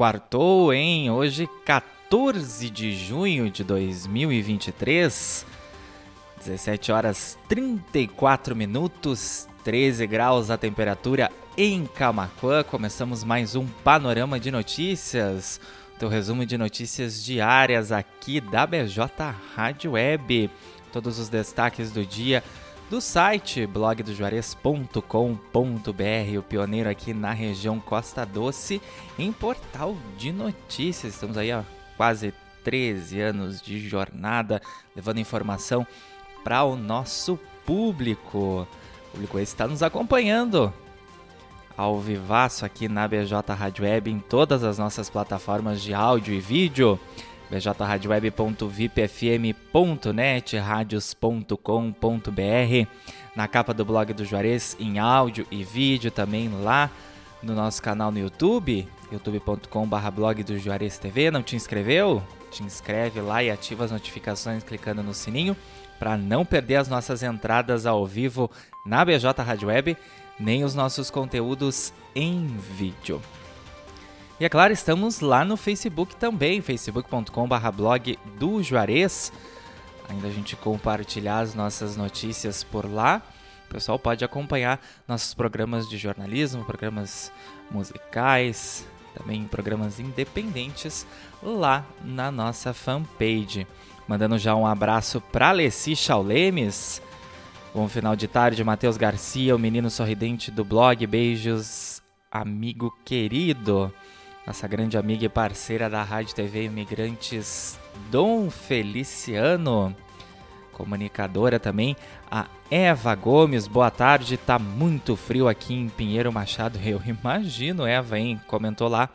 quartou, hein? Hoje, 14 de junho de 2023, 17 horas 34 minutos, 13 graus a temperatura em Camacuã. Começamos mais um panorama de notícias, teu resumo de notícias diárias aqui da BJ Rádio Web. Todos os destaques do dia do site blogdojuarez.com.br, o pioneiro aqui na região Costa Doce, em portal de notícias. Estamos aí há quase 13 anos de jornada, levando informação para o nosso público. O público está nos acompanhando ao vivaço aqui na BJ Rádio Web, em todas as nossas plataformas de áudio e vídeo bjradioweb.vipfm.net, radios.com.br, na capa do blog do Juarez, em áudio e vídeo também lá no nosso canal no YouTube, youtube.com.br blog do Juarez TV. Não te inscreveu? Te inscreve lá e ativa as notificações clicando no sininho para não perder as nossas entradas ao vivo na BJ Rádio Web, nem os nossos conteúdos em vídeo. E é claro, estamos lá no Facebook também, facebook.com.br blog do Juarez. Ainda a gente compartilhar as nossas notícias por lá. O pessoal pode acompanhar nossos programas de jornalismo, programas musicais, também programas independentes lá na nossa fanpage. Mandando já um abraço para Alessi Chaulemes. Bom final de tarde, Matheus Garcia, o menino sorridente do blog. Beijos, amigo querido nossa grande amiga e parceira da Rádio TV Imigrantes, Dom Feliciano, comunicadora também, a Eva Gomes, boa tarde, tá muito frio aqui em Pinheiro Machado, eu imagino, Eva, hein, comentou lá,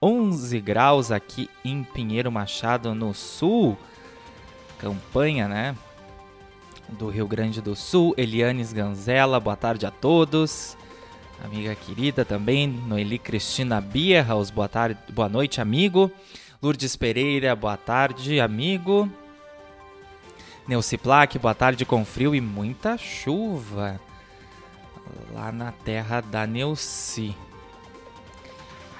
11 graus aqui em Pinheiro Machado, no sul, campanha, né, do Rio Grande do Sul, Elianes Ganzella, boa tarde a todos, amiga querida também, Noeli Cristina Bierhaus, boa tarde, boa noite, amigo. Lourdes Pereira, boa tarde, amigo. Neuci Plaque, boa tarde com frio e muita chuva lá na terra da Neuci.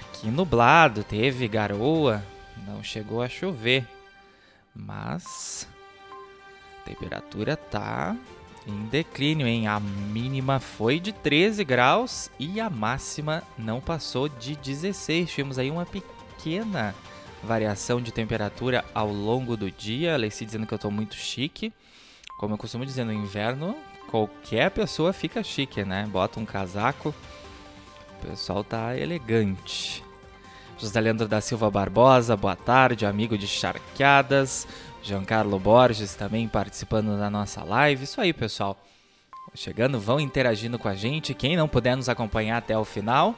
Aqui nublado, teve garoa, não chegou a chover, mas a temperatura tá em declínio, hein? A mínima foi de 13 graus e a máxima não passou de 16. Tivemos aí uma pequena variação de temperatura ao longo do dia. A Lacey dizendo que eu tô muito chique. Como eu costumo dizer, no inverno qualquer pessoa fica chique, né? Bota um casaco, o pessoal tá elegante. José Leandro da Silva Barbosa, boa tarde, amigo de charqueadas. Giancarlo Borges também participando da nossa live. Isso aí, pessoal. Chegando, vão interagindo com a gente. Quem não puder nos acompanhar até o final,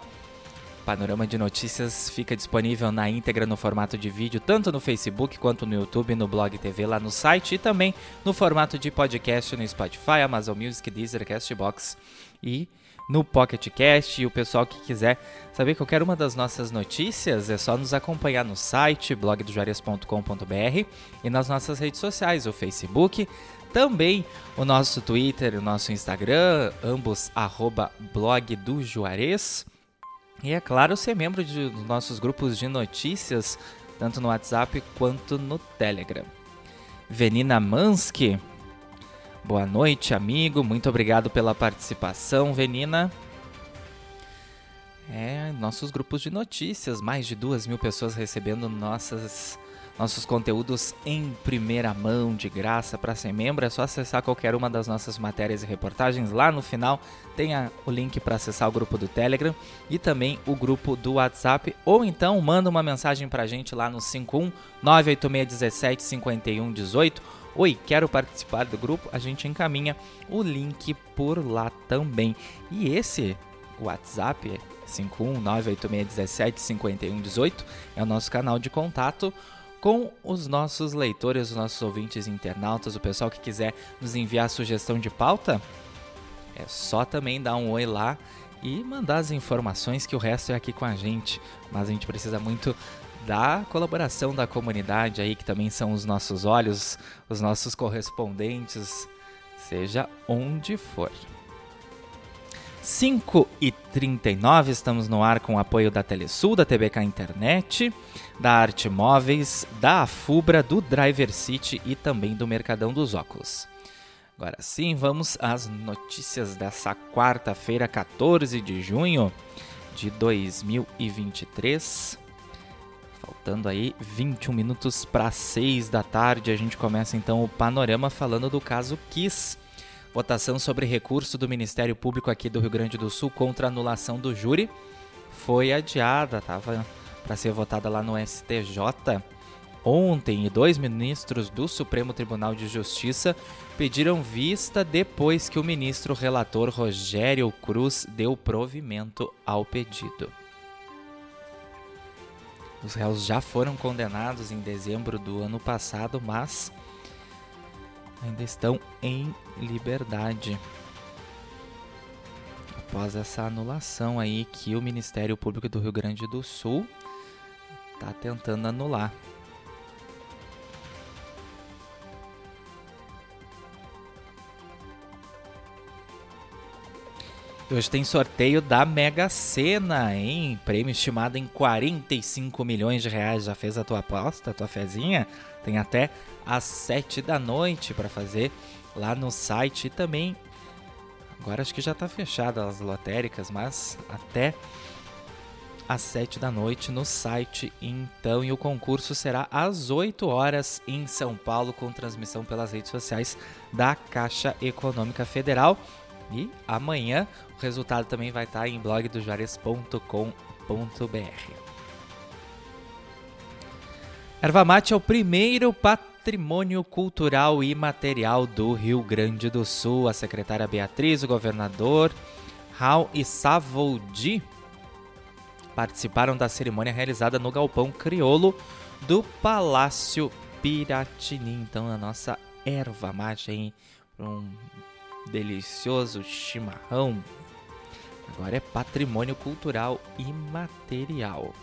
Panorama de Notícias fica disponível na íntegra no formato de vídeo, tanto no Facebook quanto no YouTube, no Blog TV lá no site e também no formato de podcast no Spotify, Amazon Music, Deezer, Castbox e no Pocket Cast. E o pessoal que quiser saber qualquer uma das nossas notícias, é só nos acompanhar no site blogdojarias.com.br e nas nossas redes sociais, o Facebook, também o nosso Twitter, o nosso Instagram, ambos arroba blog do Juarez. E é claro, ser membro de, dos nossos grupos de notícias, tanto no WhatsApp quanto no Telegram. Venina Mansky Boa noite, amigo. Muito obrigado pela participação, Venina. É, nossos grupos de notícias, mais de duas mil pessoas recebendo nossas, nossos conteúdos em primeira mão, de graça. Para ser membro, é só acessar qualquer uma das nossas matérias e reportagens. Lá no final tem a, o link para acessar o grupo do Telegram e também o grupo do WhatsApp. Ou então manda uma mensagem para a gente lá no 51 98617 5118 Oi, quero participar do grupo? A gente encaminha o link por lá também. E esse WhatsApp 51986175118 é o nosso canal de contato com os nossos leitores, os nossos ouvintes internautas, o pessoal que quiser nos enviar sugestão de pauta, é só também dar um oi lá e mandar as informações que o resto é aqui com a gente. Mas a gente precisa muito da colaboração da comunidade aí, que também são os nossos olhos, os nossos correspondentes, seja onde for. 5 e 39 estamos no ar com o apoio da Telesul, da TBK Internet, da Arte Móveis, da Afubra, do Driver City e também do Mercadão dos Óculos. Agora sim, vamos às notícias dessa quarta-feira, 14 de junho de 2023. Faltando aí 21 minutos para 6 da tarde, a gente começa então o panorama falando do caso Kiss. Votação sobre recurso do Ministério Público aqui do Rio Grande do Sul contra anulação do júri. Foi adiada, estava para ser votada lá no STJ ontem e dois ministros do Supremo Tribunal de Justiça pediram vista depois que o ministro relator Rogério Cruz deu provimento ao pedido. Os réus já foram condenados em dezembro do ano passado, mas ainda estão em liberdade. Após essa anulação aí que o Ministério Público do Rio Grande do Sul está tentando anular. Hoje tem sorteio da Mega Sena, hein? Prêmio estimado em 45 milhões de reais. Já fez a tua aposta, a tua fezinha? Tem até às 7 da noite para fazer lá no site e também agora acho que já está fechada as lotéricas, mas até às 7 da noite no site então e o concurso será às 8 horas em São Paulo com transmissão pelas redes sociais da Caixa Econômica Federal e amanhã o resultado também vai estar em blogdojuarez.com.br. Erva mate é o primeiro patrimônio cultural e material do Rio Grande do Sul. A secretária Beatriz, o governador Raul e Savoldi participaram da cerimônia realizada no Galpão Criolo do Palácio Piratini. Então, a nossa erva mate, hein? Um delicioso chimarrão. Agora é patrimônio cultural imaterial.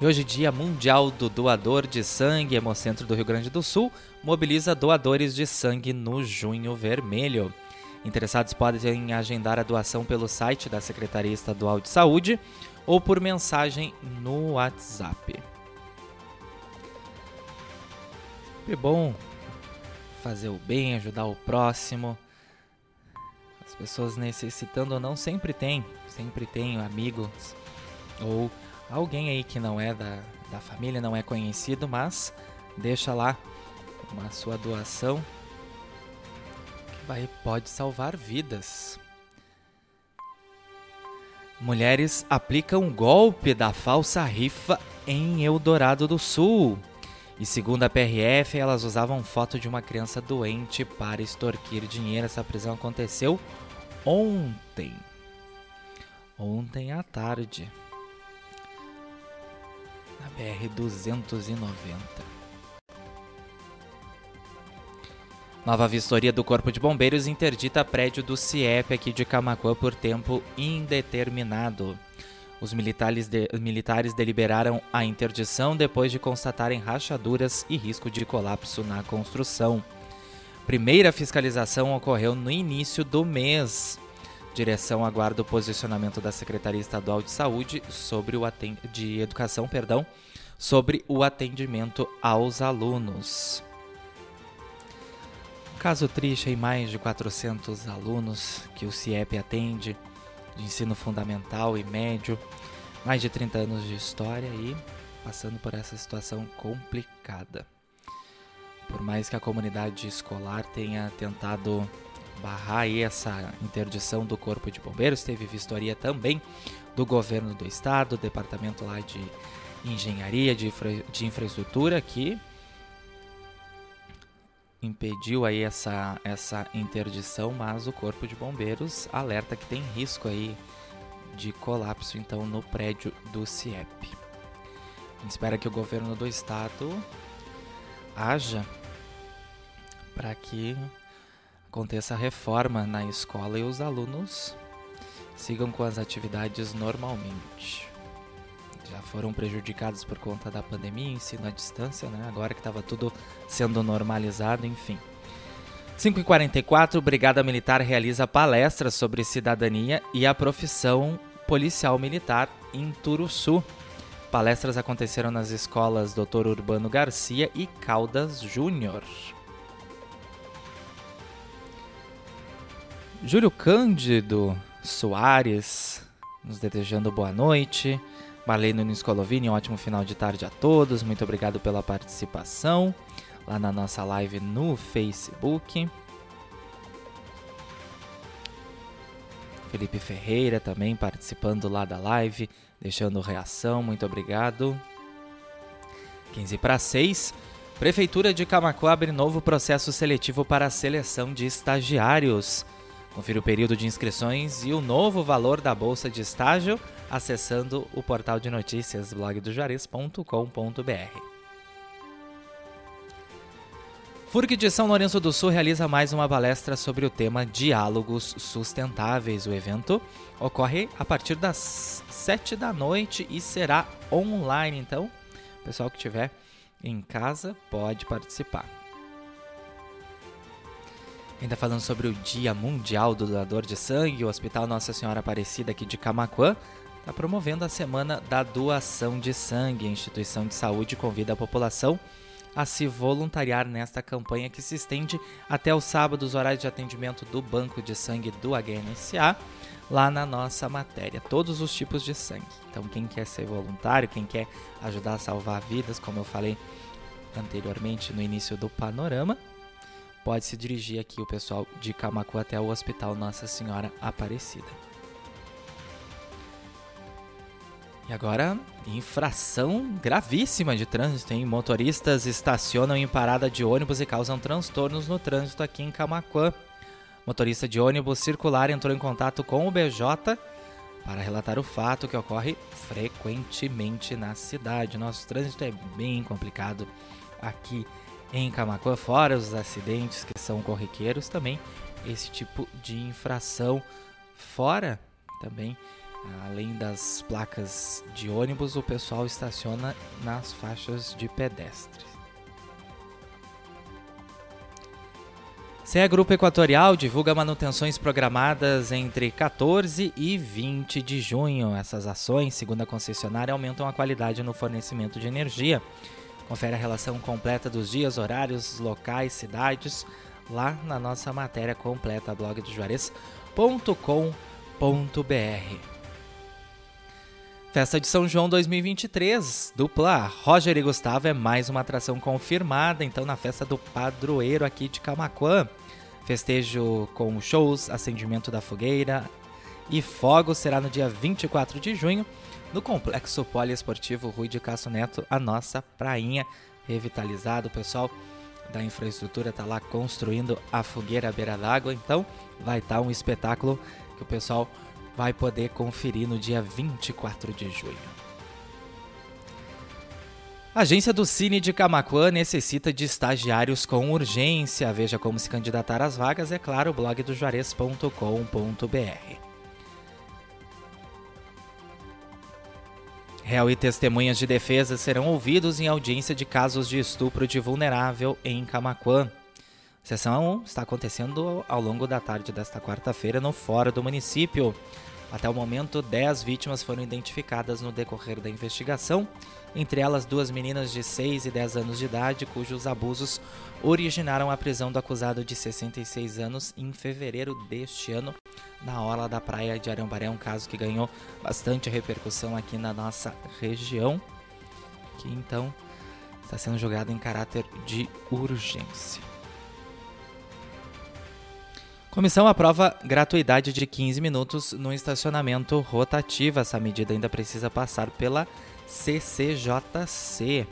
E hoje, Dia Mundial do Doador de Sangue, Hemocentro do Rio Grande do Sul mobiliza doadores de sangue no Junho Vermelho. Interessados podem agendar a doação pelo site da Secretaria Estadual de Saúde ou por mensagem no WhatsApp. É bom fazer o bem, ajudar o próximo. As pessoas necessitando ou não sempre tem, sempre tem amigos ou alguém aí que não é da, da família, não é conhecido, mas deixa lá uma sua doação que vai pode salvar vidas. Mulheres aplicam golpe da falsa rifa em Eldorado do Sul. E segundo a PRF, elas usavam foto de uma criança doente para extorquir dinheiro. Essa prisão aconteceu ontem. Ontem à tarde. Na BR 290. Nova vistoria do Corpo de Bombeiros interdita prédio do CIEP aqui de Camacuã por tempo indeterminado. Os militares, de, militares deliberaram a interdição depois de constatarem rachaduras e risco de colapso na construção. Primeira fiscalização ocorreu no início do mês. Direção aguarda o posicionamento da Secretaria Estadual de Saúde sobre o de Educação, perdão, sobre o atendimento aos alunos. Caso triste, em mais de 400 alunos que o CIEP atende de ensino fundamental e médio, mais de 30 anos de história e passando por essa situação complicada. Por mais que a comunidade escolar tenha tentado barrar essa interdição do Corpo de Bombeiros, teve vistoria também do governo do estado, do departamento lá de engenharia, de, infra, de infraestrutura, que impediu aí essa, essa interdição, mas o Corpo de Bombeiros alerta que tem risco aí de colapso então no prédio do CIEP. A gente espera que o governo do estado haja para que aconteça a reforma na escola e os alunos sigam com as atividades normalmente já foram prejudicados por conta da pandemia, ensino à distância, né? Agora que estava tudo sendo normalizado, enfim. 5h44, Brigada Militar realiza palestra sobre cidadania e a profissão policial militar em Turuçu. Palestras aconteceram nas escolas Dr. Urbano Garcia e Caldas Júnior. Júlio Cândido Soares nos desejando boa noite. Marlene Niscolovini, um ótimo final de tarde a todos. Muito obrigado pela participação lá na nossa live no Facebook. Felipe Ferreira também participando lá da live, deixando reação, muito obrigado. 15 para 6. Prefeitura de Camacuã abre novo processo seletivo para a seleção de estagiários. Confira o período de inscrições e o novo valor da bolsa de estágio acessando o portal de notícias blogdojuarez.com.br. FURG de São Lourenço do Sul realiza mais uma palestra sobre o tema Diálogos Sustentáveis. O evento ocorre a partir das 7 da noite e será online, então o pessoal que estiver em casa pode participar. Ainda falando sobre o Dia Mundial do Doador de Sangue, o Hospital Nossa Senhora Aparecida aqui de Camacuã está promovendo a Semana da Doação de Sangue. A instituição de saúde convida a população a se voluntariar nesta campanha que se estende até o sábado, os horários de atendimento do Banco de Sangue do HNSA, lá na nossa matéria. Todos os tipos de sangue. Então, quem quer ser voluntário, quem quer ajudar a salvar vidas, como eu falei anteriormente no início do panorama, pode se dirigir aqui o pessoal de Camacu até o Hospital Nossa Senhora Aparecida. E agora, infração gravíssima de trânsito, hein? Motoristas estacionam em parada de ônibus e causam transtornos no trânsito aqui em Camaquã. Motorista de ônibus circular entrou em contato com o BJ para relatar o fato que ocorre frequentemente na cidade. Nosso trânsito é bem complicado aqui em Camaquã, fora os acidentes que são corriqueiros, também esse tipo de infração fora também Além das placas de ônibus, o pessoal estaciona nas faixas de pedestres. CE Grupo Equatorial divulga manutenções programadas entre 14 e 20 de junho. Essas ações, segundo a concessionária, aumentam a qualidade no fornecimento de energia. Confere a relação completa dos dias, horários, locais, cidades lá na nossa matéria completa blogdojuarez.com.br. Festa de São João 2023, dupla Roger e Gustavo é mais uma atração confirmada, então na festa do padroeiro aqui de Camaquã. Festejo com shows, acendimento da fogueira e fogos será no dia 24 de junho no Complexo Poliesportivo Rui de Castro Neto, a nossa prainha revitalizado. O pessoal da infraestrutura está lá construindo a fogueira à beira d'água, então vai estar tá um espetáculo que o pessoal vai poder conferir no dia 24 de junho. A agência do Cine de Camacuã necessita de estagiários com urgência. Veja como se candidatar às vagas, é claro, blog do juarez.com.br. Réu e testemunhas de defesa serão ouvidos em audiência de casos de estupro de vulnerável em Camacuã. A sessão está acontecendo ao longo da tarde desta quarta-feira no Fórum do município. Até o momento, 10 vítimas foram identificadas no decorrer da investigação, entre elas duas meninas de 6 e 10 anos de idade, cujos abusos originaram a prisão do acusado de 66 anos em fevereiro deste ano, na orla da praia de Arambaré, um caso que ganhou bastante repercussão aqui na nossa região, que então está sendo julgado em caráter de urgência. Comissão aprova gratuidade de 15 minutos no estacionamento rotativo. Essa medida ainda precisa passar pela CCJC.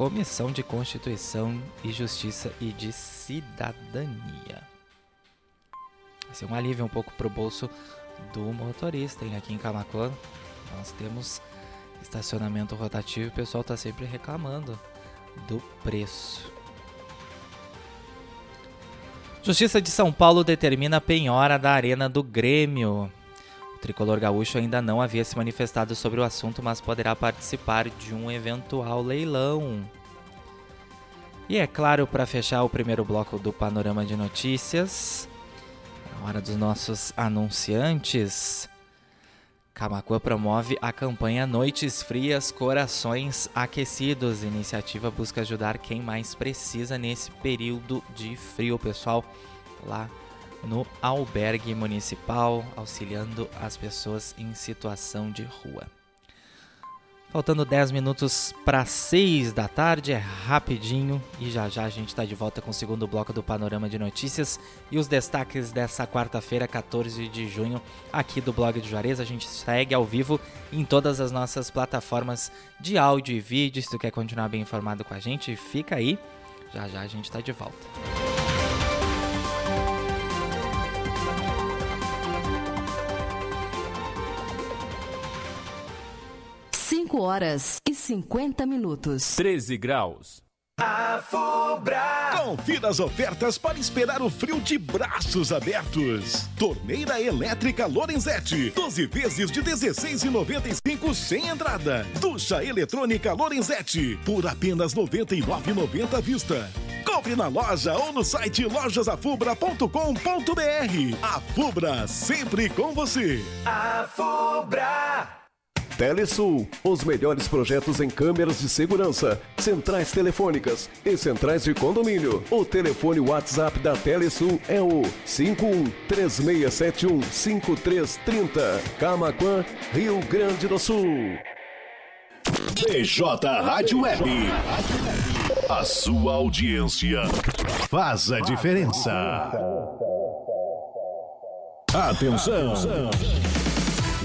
Comissão de Constituição e Justiça e de Cidadania. Vai ser um alívio um pouco para o bolso do motorista. Hein? Aqui em Camacuã nós temos estacionamento rotativo e o pessoal está sempre reclamando do preço. Justiça de São Paulo determina a penhora da Arena do Grêmio. Tricolor gaúcho ainda não havia se manifestado sobre o assunto, mas poderá participar de um eventual leilão. E é claro, para fechar o primeiro bloco do Panorama de Notícias, na hora dos nossos anunciantes, Camacuã promove a campanha Noites Frias, Corações Aquecidos. Iniciativa busca ajudar quem mais precisa nesse período de frio, pessoal, lá no albergue municipal, auxiliando as pessoas em situação de rua. Faltando 10 minutos para 6 da tarde, é rapidinho e já já a gente está de volta com o segundo bloco do Panorama de Notícias e os destaques dessa quarta-feira, 14 de junho, aqui do blog de Juarez. A gente segue ao vivo em todas as nossas plataformas de áudio e vídeo. Se tu quer continuar bem informado com a gente, fica aí. Já já a gente está de volta. 5 horas e 50 minutos. 13 graus. A Fubra. Confira as ofertas para esperar o frio de braços abertos. Torneira elétrica Lorenzetti, 12 vezes de 16,95 sem entrada. Ducha eletrônica Lorenzetti, por apenas 99,90 à vista. Compre na loja ou no site lojasafubra.com.br. A Fubra, sempre com você. A Fubra. Telesul, os melhores projetos em câmeras de segurança, centrais telefônicas e centrais de condomínio. O telefone WhatsApp da Telesul é o 5136715330. Camaquã, Rio Grande do Sul. BJ Rádio Web. A sua audiência faz a diferença. Atenção.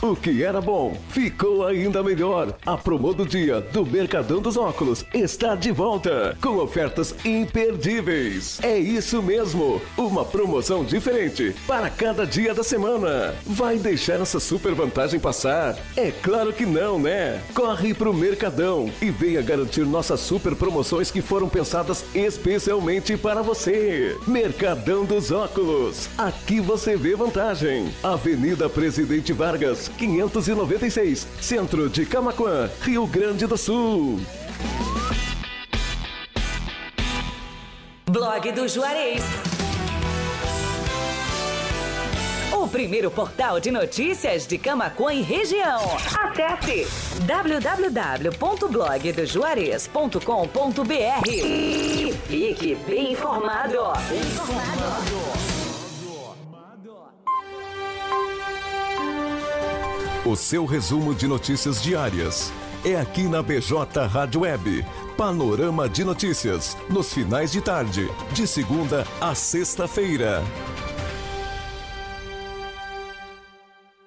O que era bom ficou ainda melhor. A promo do dia do Mercadão dos Óculos está de volta com ofertas imperdíveis. É isso mesmo, uma promoção diferente para cada dia da semana. Vai deixar essa super vantagem passar? É claro que não, né? Corre pro Mercadão e venha garantir nossas super promoções que foram pensadas especialmente para você. Mercadão dos Óculos. Aqui você vê vantagem. Avenida Presidente Vargas 596, Centro de Camaquã, Rio Grande do Sul. Blog do Juarez. O primeiro portal de notícias de Camaquã e região. Acesse www.blogdojuarez.com.br e fique bem informado. Bem informado. O seu resumo de notícias diárias é aqui na BJ Rádio Web. Panorama de notícias, nos finais de tarde, de segunda a sexta-feira.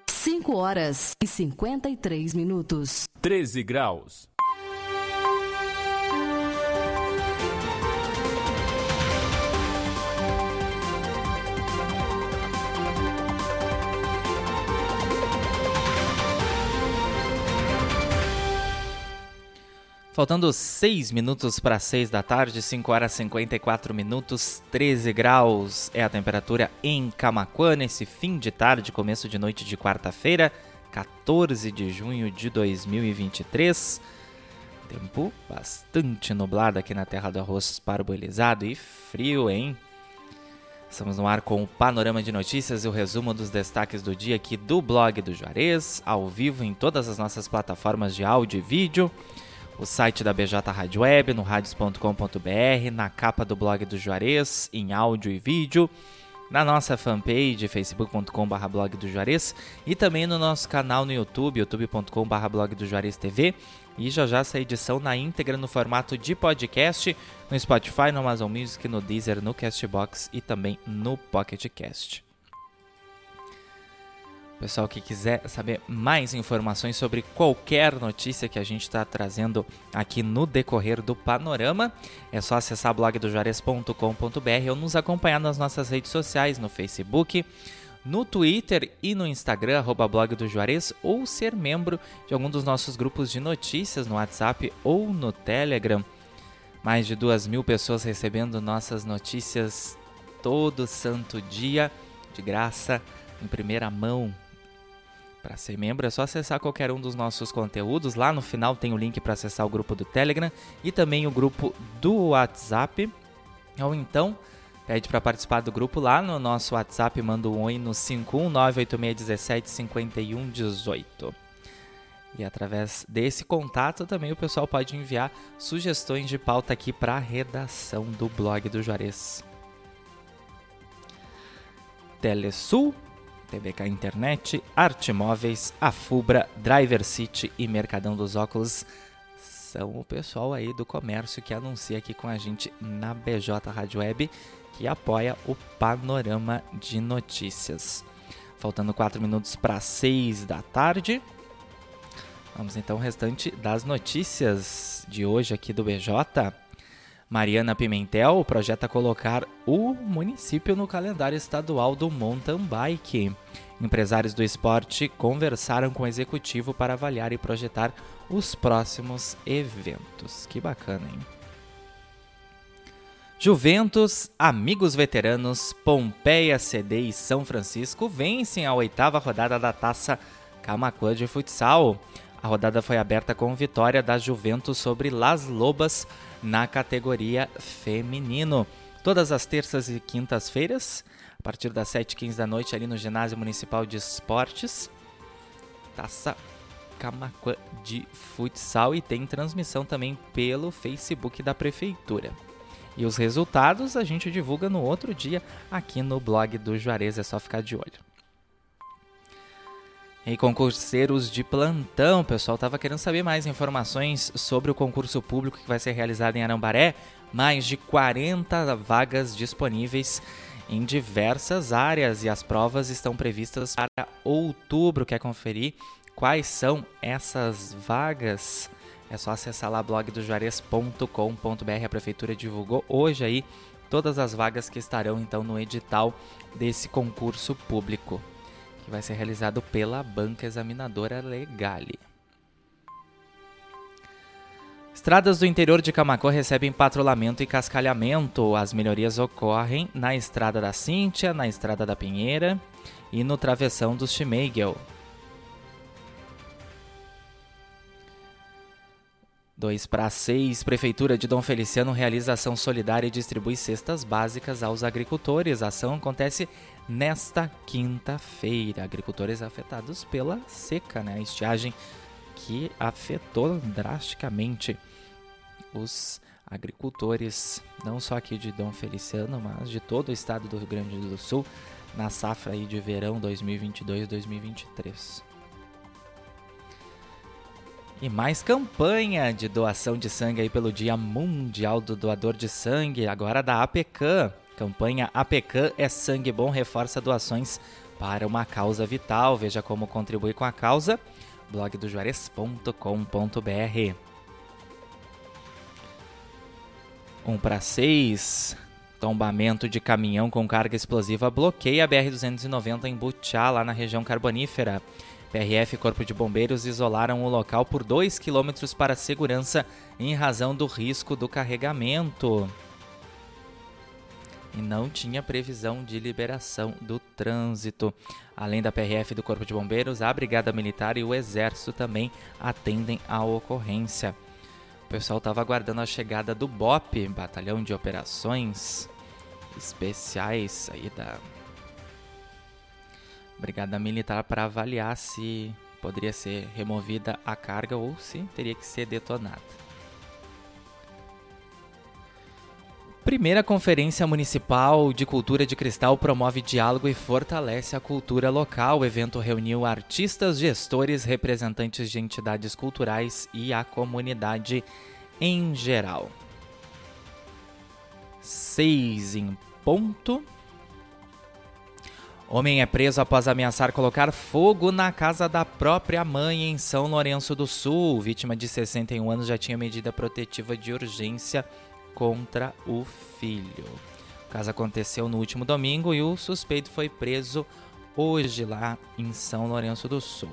5 horas e 53 minutos. 13 graus. Faltando 6 minutos para 6 da tarde, 5 horas e 54 minutos, 13 graus é a temperatura em Camaquã nesse fim de tarde, começo de noite de quarta-feira, 14 de junho de 2023. Tempo bastante nublado aqui na terra do arroz parboilizado e frio, hein? Estamos no ar com o panorama de notícias e o resumo dos destaques do dia aqui do blog do Juarez, ao vivo em todas as nossas plataformas de áudio e vídeo, o site da BJ Rádio Web, no radios.com.br, na capa do blog do Juarez, em áudio e vídeo, na nossa fanpage facebook.com.br blog do Juarez e também no nosso canal no YouTube, youtube.com.br blog do Juarez TV e já já essa edição na íntegra no formato de podcast no Spotify, no Amazon Music, no Deezer, no Castbox e também no Pocket Cast. Pessoal que quiser saber mais informações sobre qualquer notícia que a gente está trazendo aqui no decorrer do panorama, é só acessar blogdojuarez.com.br ou nos acompanhar nas nossas redes sociais, no Facebook, no Twitter e no Instagram, arroba blog do Juarez, ou ser membro de algum dos nossos grupos de notícias no WhatsApp ou no Telegram. Mais de duas mil pessoas recebendo nossas notícias todo santo dia, de graça, em primeira mão. Para ser membro é só acessar qualquer um dos nossos conteúdos. Lá no final tem o link para acessar o grupo do Telegram e também o grupo do WhatsApp. Ou então Pede para participar do grupo lá no nosso WhatsApp, manda um oi no 51986175118. E através desse contato também o pessoal pode enviar sugestões de pauta aqui para a redação do blog do Juarez. Telesul, TVK Internet, Arte Móveis, Afubra, Driver City e Mercadão dos Óculos são o pessoal aí do comércio que anuncia aqui com a gente na BJ Rádio Web que apoia o Panorama de Notícias. Faltando 4 minutos para 6 da tarde. Vamos então ao restante das notícias de hoje aqui do BJ. Mariana Pimentel projeta colocar o município no calendário estadual do mountain bike. Empresários do esporte conversaram com o executivo para avaliar e projetar os próximos eventos. Que bacana, hein? Juventus, Amigos Veteranos, Pompeia CD e São Francisco vencem a oitava rodada da Taça Camacuã de Futsal. A rodada foi aberta com vitória da Juventus sobre Las Lobas na categoria feminino. Todas as terças e quintas-feiras, a partir das 7h15 da noite, ali no Ginásio Municipal de Esportes. Taça Camacuã de Futsal e tem transmissão também pelo Facebook da Prefeitura. E os resultados a gente divulga no outro dia aqui no blog do Juarez, é só ficar de olho. E concurseiros de plantão, pessoal estava querendo saber mais informações sobre o concurso público que vai ser realizado em Arambaré. Mais de 40 vagas disponíveis em diversas áreas e as provas estão previstas para outubro. Quer conferir quais são essas vagas? É só acessar lá blogdojuarez.com.br. A prefeitura divulgou hoje aí todas as vagas que estarão então no edital desse concurso público, que vai ser realizado pela banca examinadora Legale. Estradas do interior de Camacô recebem patrulhamento e cascalhamento. As melhorias ocorrem na Estrada da Cíntia, na Estrada da Pinheira e no Travessão dos Schmeigel. 2 para 6, Prefeitura de Dom Feliciano realiza ação solidária e distribui cestas básicas aos agricultores. A ação acontece nesta quinta-feira. Agricultores afetados pela seca, né? A estiagem que afetou drasticamente os agricultores, não só aqui de Dom Feliciano, mas de todo o estado do Rio Grande do Sul, na safra aí de verão 2022-2023. E mais campanha de doação de sangue aí pelo Dia Mundial do Doador de Sangue, agora da APECAM. Campanha APECAM é sangue bom, reforça doações para uma causa vital. Veja como contribui com a causa, blogdojuarez.com.br. 1 para 6. Tombamento de caminhão com carga explosiva bloqueia a BR-290 em Butiá, lá na região carbonífera. PRF e Corpo de Bombeiros isolaram o local por 2 km para segurança em razão do risco do carregamento. E não tinha previsão de liberação do trânsito. Além da PRF e do Corpo de Bombeiros, a Brigada Militar e o Exército também atendem à ocorrência. O pessoal estava aguardando a chegada do BOP, Batalhão de Operações especiais aí da Brigada Militar para avaliar se poderia ser removida a carga ou se teria que ser detonada. Primeira Conferência Municipal de Cultura de Cristal promove diálogo e fortalece a cultura local. O evento reuniu artistas, gestores, representantes de entidades culturais e a comunidade em geral. Seis em ponto. Homem é preso após ameaçar colocar fogo na casa da própria mãe em São Lourenço do Sul. Vítima de 61 anos já tinha medida protetiva de urgência contra o filho. O caso aconteceu no último domingo e o suspeito foi preso hoje lá em São Lourenço do Sul.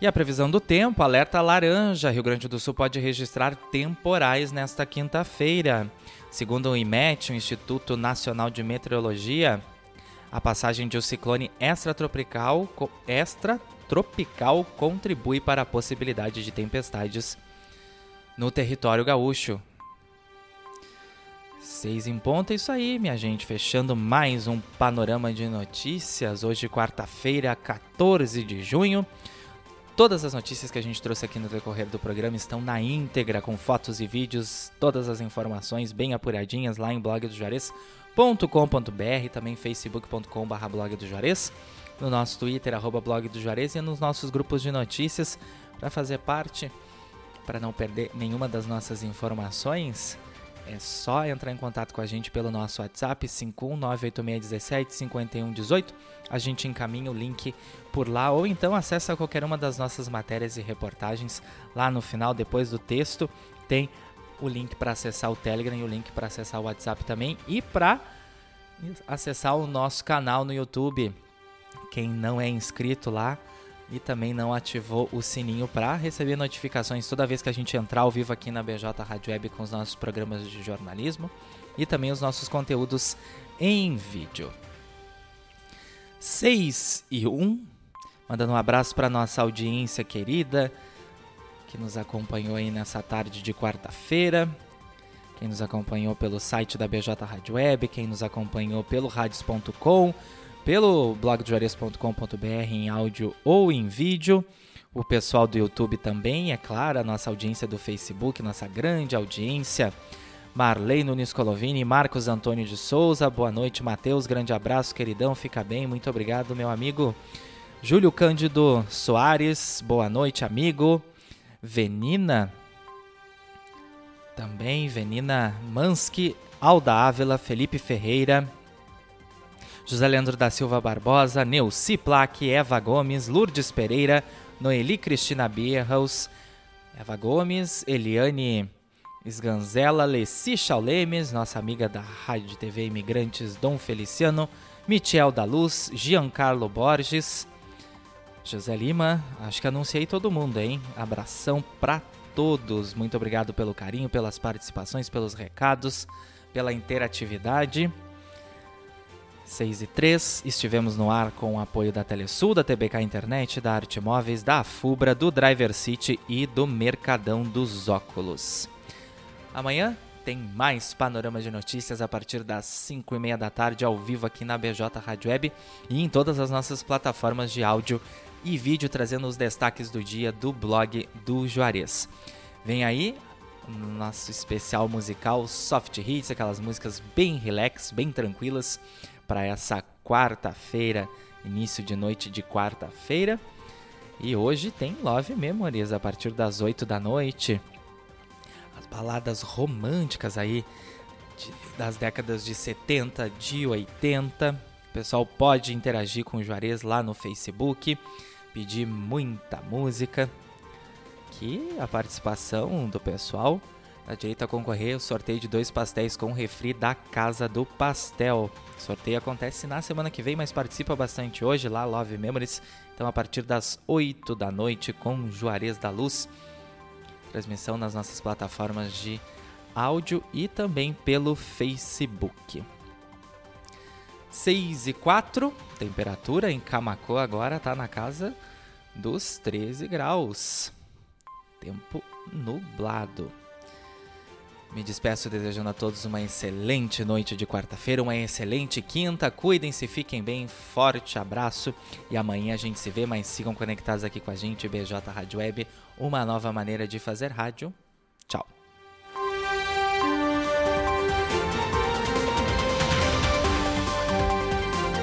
E a previsão do tempo, alerta laranja. Rio Grande do Sul pode registrar temporais nesta quinta-feira. Segundo o IMET, o Instituto Nacional de Meteorologia, a passagem de um ciclone extratropical, extratropical contribui para a possibilidade de tempestades no território gaúcho. Seis em ponto, é isso aí, minha gente. Fechando mais um panorama de notícias. Hoje, quarta-feira, 14 de junho. Todas as notícias que a gente trouxe aqui no decorrer do programa estão na íntegra, com fotos e vídeos, todas as informações bem apuradinhas lá em blogdojuarez.com.br, também facebook.com.br blog do Juarez, no nosso Twitter, arroba blog do Juarez e nos nossos grupos de notícias para fazer parte, para não perder nenhuma das nossas informações. É só entrar em contato com a gente pelo nosso WhatsApp 51986175118. A gente encaminha o link por lá ou então acessa qualquer uma das nossas matérias e reportagens lá no final, depois do texto, tem o link para acessar o Telegram e o link para acessar o WhatsApp também e para acessar o nosso canal no YouTube. Quem não é inscrito lá, e também não ativou o sininho para receber notificações toda vez que a gente entrar ao vivo aqui na BJ Rádio Web com os nossos programas de jornalismo e também os nossos conteúdos em vídeo. 6 e 1, mandando um abraço para nossa audiência querida que nos acompanhou aí nessa tarde de quarta-feira. Quem nos acompanhou pelo site da BJ Rádio Web, quem nos acompanhou pelo radios.com, pelo blogdojuarez.com.br em áudio ou em vídeo. O pessoal do YouTube também, é claro, a nossa audiência do Facebook, nossa grande audiência. Marley Nunes Colovini, Marcos Antônio de Souza, boa noite, Matheus, grande abraço, queridão, fica bem, muito obrigado, meu amigo. Júlio Cândido Soares, boa noite, amigo. Venina, também, Venina Mansky, Alda Ávila, Felipe Ferreira, José Leandro da Silva Barbosa, Neuci Plaque, Eva Gomes, Lourdes Pereira, Noeli Cristina Bierhaus, Eva Gomes, Eliane Esganzela, Leci Chaulemes, nossa amiga da Rádio TV Imigrantes Dom Feliciano, Michel da Luz, Giancarlo Borges, José Lima, acho que anunciei todo mundo, hein? Abração pra todos. Muito obrigado pelo carinho, pelas participações, pelos recados, pela interatividade. 6 e 3, estivemos no ar com o apoio da Telesul, da TBK Internet, da Arte Móveis, da Afubra, do Driver City e do Mercadão dos Óculos. Amanhã tem mais panorama de notícias a partir das 5 e meia da tarde ao vivo aqui na BJ Rádio Web e em todas as nossas plataformas de áudio e vídeo trazendo os destaques do dia do blog do Juarez. Vem aí nosso especial musical Soft Hits, aquelas músicas bem relax, bem tranquilas para essa quarta-feira, início de noite de quarta-feira. E hoje tem Love Memories a partir das 8 da noite. As baladas românticas aí de, das décadas de 70, de 80. O pessoal pode interagir com o Juarez lá no Facebook, pedir muita música. Que a participação do pessoal na direita a concorrer o sorteio de dois pastéis com refri da Casa do Pastel. O sorteio acontece na semana que vem, mas participa bastante hoje lá, Love Memories. Então, a partir das 8 da noite com Juarez da Luz. Transmissão nas nossas plataformas de áudio e também pelo Facebook. 6 e 4, temperatura em Camacô agora está na casa dos 13 graus. Tempo nublado. Me despeço desejando a todos uma excelente noite de quarta-feira, uma excelente quinta. Cuidem-se, fiquem bem. Forte abraço e amanhã a gente se vê, mas sigam conectados aqui com a gente, BJ Rádio Web, uma nova maneira de fazer rádio.